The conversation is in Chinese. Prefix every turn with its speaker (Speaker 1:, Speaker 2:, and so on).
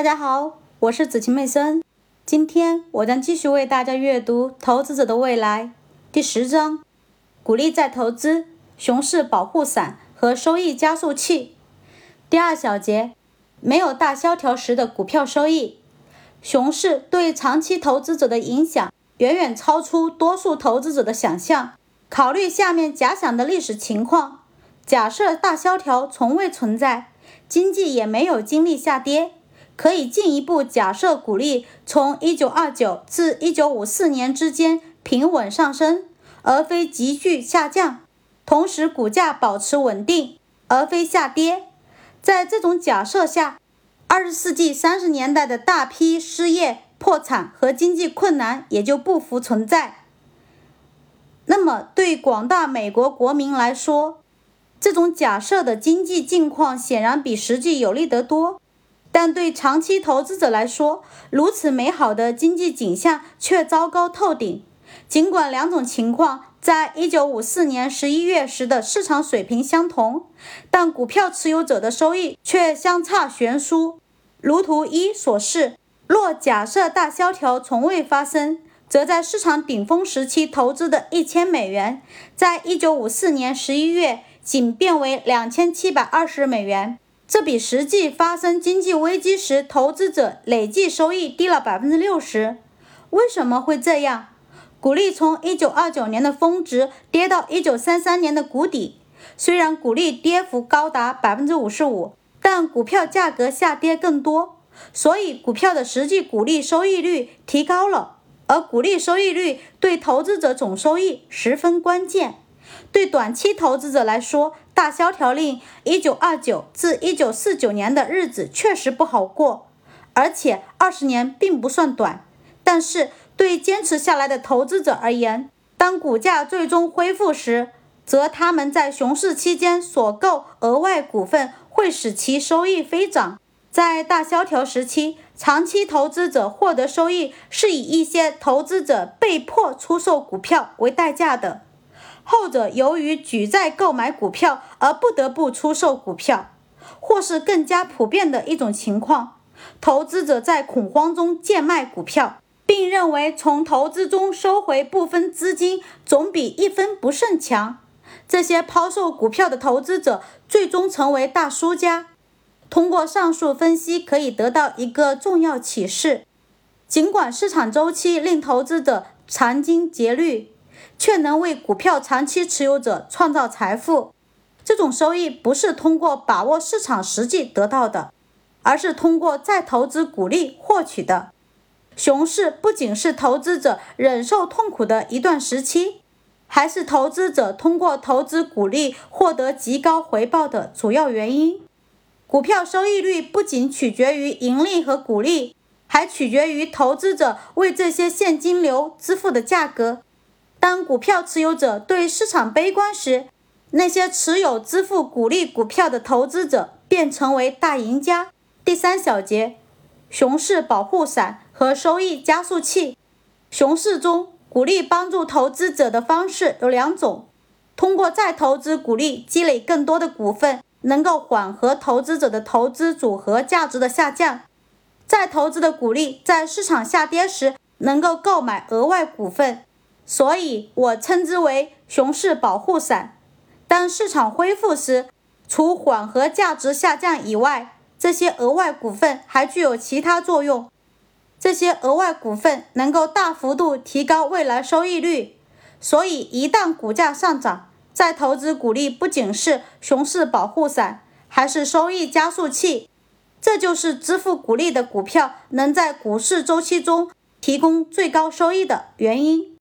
Speaker 1: 大家好，我是子晴妹森。今天我将继续为大家阅读《投资者的未来》第十章：鼓励再投资、熊市保护伞和收益加速器。第二小节：没有大萧条时的股票收益。熊市对长期投资者的影响远远超出多数投资者的想象。考虑下面假想的历史情况：假设大萧条从未存在，经济也没有经历下跌。可以进一步假设，股利从1929至1954年之间平稳上升，而非急剧下降；同时，股价保持稳定，而非下跌。在这种假设下，20世纪30年代的大批失业、破产和经济困难也就不复存在。那么，对广大美国国民来说，这种假设的经济境况显然比实际有利得多。但对长期投资者来说，如此美好的经济景象却糟糕透顶。尽管两种情况在1954年11月时的市场水平相同，但股票持有者的收益却相差悬殊。如图一所示，若假设大萧条从未发生，则在市场顶峰时期投资的一千美元，在1954年11月仅变为两千七百二十美元。这比实际发生经济危机时投资者累计收益低了百分之六十。为什么会这样？股利从一九二九年的峰值跌到一九三三年的谷底，虽然股利跌幅高达百分之五十五，但股票价格下跌更多，所以股票的实际股利收益率提高了。而股利收益率对投资者总收益十分关键。对短期投资者来说，大萧条令一九二九至一九四九年的日子确实不好过，而且二十年并不算短。但是对坚持下来的投资者而言，当股价最终恢复时，则他们在熊市期间所购额外股份会使其收益飞涨。在大萧条时期，长期投资者获得收益是以一些投资者被迫出售股票为代价的。后者由于举债购买股票而不得不出售股票，或是更加普遍的一种情况，投资者在恐慌中贱卖股票，并认为从投资中收回部分资金总比一分不剩强。这些抛售股票的投资者最终成为大输家。通过上述分析，可以得到一个重要启示：尽管市场周期令投资者殚精竭虑。却能为股票长期持有者创造财富。这种收益不是通过把握市场实际得到的，而是通过再投资股利获取的。熊市不仅是投资者忍受痛苦的一段时期，还是投资者通过投资股利获得极高回报的主要原因。股票收益率不仅取决于盈利和股利，还取决于投资者为这些现金流支付的价格。当股票持有者对市场悲观时，那些持有支付股利股票的投资者便成为大赢家。第三小节，熊市保护伞和收益加速器。熊市中，鼓励帮助投资者的方式有两种：通过再投资股利积累更多的股份，能够缓和投资者的投资组合价值的下降；再投资的股利在市场下跌时能够购买额外股份。所以我称之为熊市保护伞。当市场恢复时，除缓和价值下降以外，这些额外股份还具有其他作用。这些额外股份能够大幅度提高未来收益率。所以，一旦股价上涨，再投资股利不仅是熊市保护伞，还是收益加速器。这就是支付股利的股票能在股市周期中提供最高收益的原因。